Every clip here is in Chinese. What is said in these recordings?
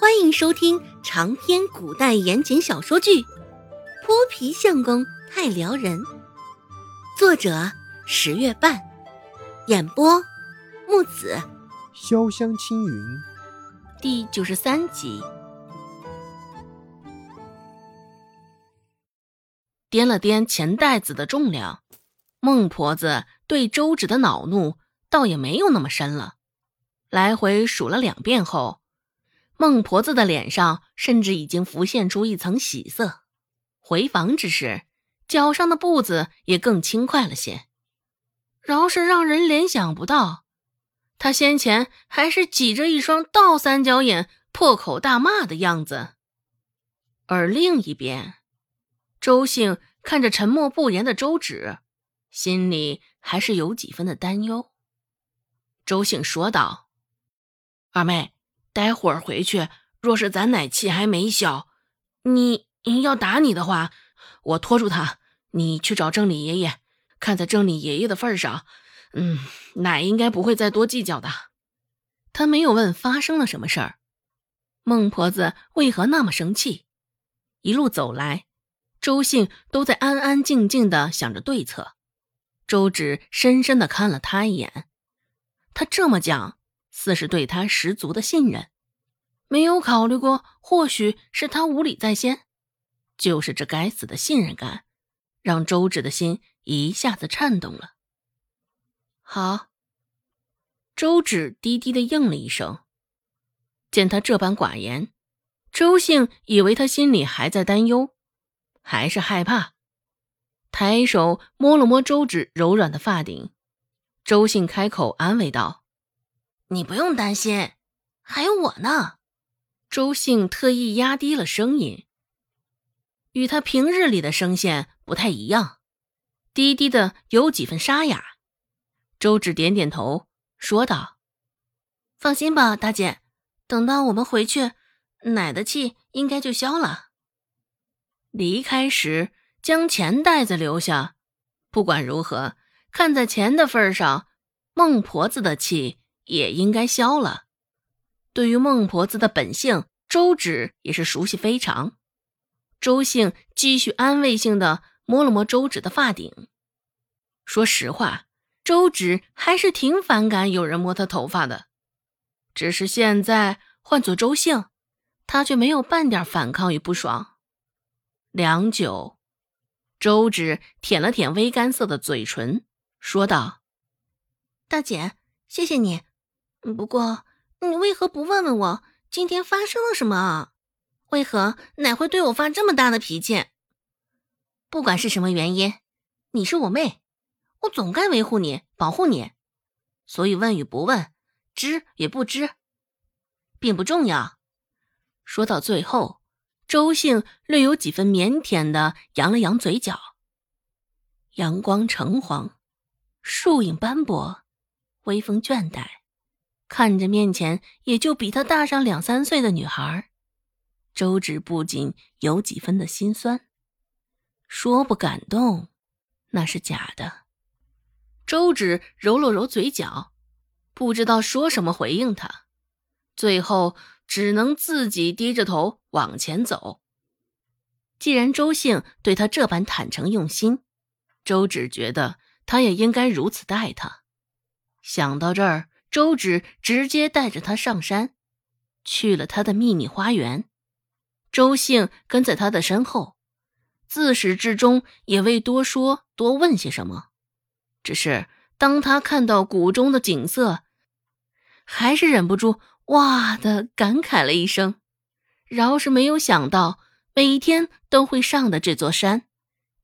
欢迎收听长篇古代言情小说剧《泼皮相公太撩人》，作者十月半，演播木子潇湘青云，第九十三集。掂了掂钱袋子的重量，孟婆子对周芷的恼怒倒也没有那么深了。来回数了两遍后。孟婆子的脸上甚至已经浮现出一层喜色，回房之时，脚上的步子也更轻快了些。饶是让人联想不到，他先前还是挤着一双倒三角眼，破口大骂的样子。而另一边，周兴看着沉默不言的周芷，心里还是有几分的担忧。周兴说道：“二妹。”待会儿回去，若是咱奶气还没消，你要打你的话，我拖住他，你去找郑李爷爷。看在郑李爷爷的份上，嗯，奶应该不会再多计较的。他没有问发生了什么事儿，孟婆子为何那么生气。一路走来，周信都在安安静静的想着对策。周芷深深的看了他一眼，他这么讲。似是对他十足的信任，没有考虑过，或许是他无礼在先。就是这该死的信任感，让周芷的心一下子颤动了。好，周芷低低的应了一声。见他这般寡言，周兴以为他心里还在担忧，还是害怕，抬手摸了摸周芷柔软的发顶。周兴开口安慰道。你不用担心，还有我呢。周兴特意压低了声音，与他平日里的声线不太一样，低低的有几分沙哑。周芷点点头，说道：“放心吧，大姐，等到我们回去，奶的气应该就消了。离开时将钱袋子留下，不管如何，看在钱的份上，孟婆子的气。”也应该消了。对于孟婆子的本性，周芷也是熟悉非常。周兴继续安慰性的摸了摸周芷的发顶。说实话，周芷还是挺反感有人摸她头发的。只是现在换做周兴，他却没有半点反抗与不爽。良久，周芷舔了舔微干涩的嘴唇，说道：“大姐，谢谢你。”不过，你为何不问问我今天发生了什么啊？为何奶会对我发这么大的脾气？不管是什么原因，你是我妹，我总该维护你、保护你。所以问与不问，知与不知，并不重要。说到最后，周兴略有几分腼腆的扬了扬嘴角。阳光橙黄，树影斑驳，微风倦怠。看着面前也就比他大上两三岁的女孩，周芷不仅有几分的心酸，说不感动，那是假的。周芷揉了揉嘴角，不知道说什么回应他，最后只能自己低着头往前走。既然周兴对他这般坦诚用心，周芷觉得他也应该如此待他。想到这儿。周芷直接带着他上山，去了他的秘密花园。周兴跟在他的身后，自始至终也未多说多问些什么。只是当他看到谷中的景色，还是忍不住“哇”的感慨了一声。饶是没有想到每天都会上的这座山，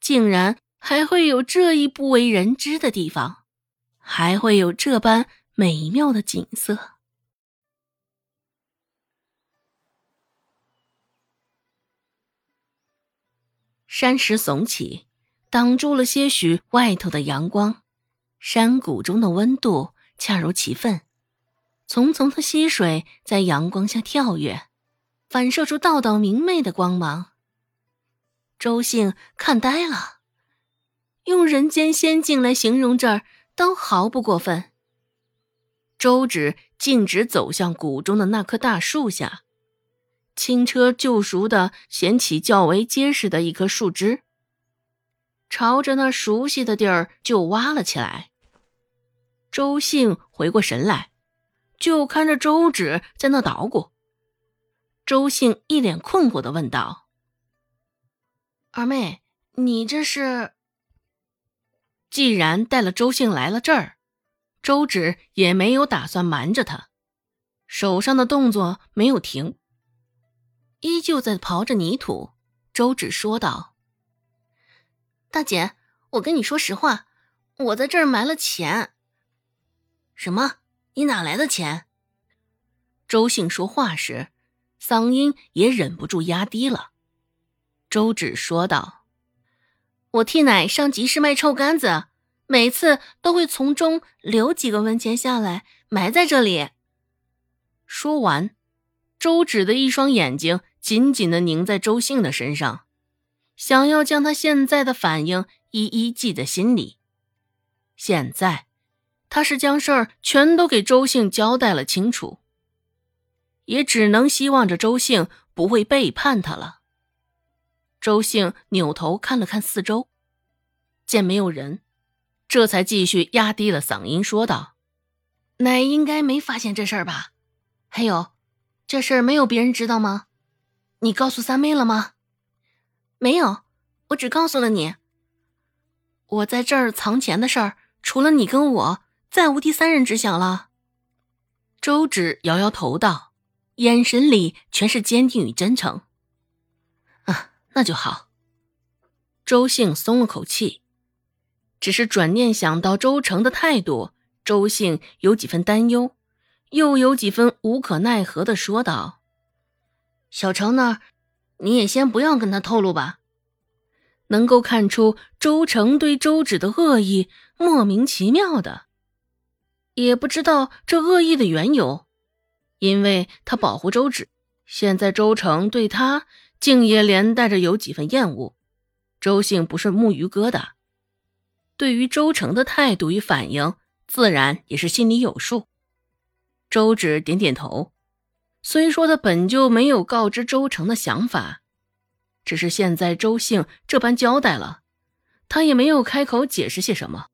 竟然还会有这一不为人知的地方，还会有这般。美妙的景色，山石耸起，挡住了些许外头的阳光。山谷中的温度恰如其分，淙淙的溪水在阳光下跳跃，反射出道道明媚的光芒。周兴看呆了，用人间仙境来形容这儿，都毫不过分。周芷径直走向谷中的那棵大树下，轻车就熟的捡起较为结实的一棵树枝，朝着那熟悉的地儿就挖了起来。周兴回过神来，就看着周芷在那捣鼓。周兴一脸困惑的问道：“二妹，你这是？”既然带了周兴来了这儿，周芷也没有打算瞒着他，手上的动作没有停，依旧在刨着泥土。周芷说道：“大姐，我跟你说实话，我在这儿埋了钱。”“什么？你哪来的钱？”周兴说话时，嗓音也忍不住压低了。周芷说道。我替奶上集市卖臭干子，每次都会从中留几个文钱下来埋在这里。说完，周芷的一双眼睛紧紧的凝在周兴的身上，想要将他现在的反应一一记在心里。现在，他是将事儿全都给周兴交代了清楚，也只能希望着周兴不会背叛他了。周兴扭头看了看四周，见没有人，这才继续压低了嗓音说道：“奶应该没发现这事儿吧？还有，这事儿没有别人知道吗？你告诉三妹了吗？没有，我只告诉了你。我在这儿藏钱的事儿，除了你跟我，再无第三人知晓了。”周芷摇摇头道，眼神里全是坚定与真诚。啊那就好。周兴松了口气，只是转念想到周成的态度，周兴有几分担忧，又有几分无可奈何的说道：“小成那儿，你也先不要跟他透露吧。”能够看出周成对周芷的恶意，莫名其妙的，也不知道这恶意的缘由，因为他保护周芷，现在周成对他。竟也连带着有几分厌恶。周姓不是木鱼疙瘩，对于周成的态度与反应，自然也是心里有数。周芷点点头，虽说他本就没有告知周成的想法，只是现在周兴这般交代了，他也没有开口解释些什么，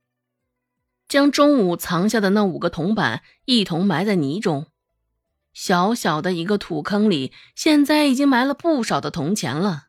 将中午藏下的那五个铜板一同埋在泥中。小小的一个土坑里，现在已经埋了不少的铜钱了。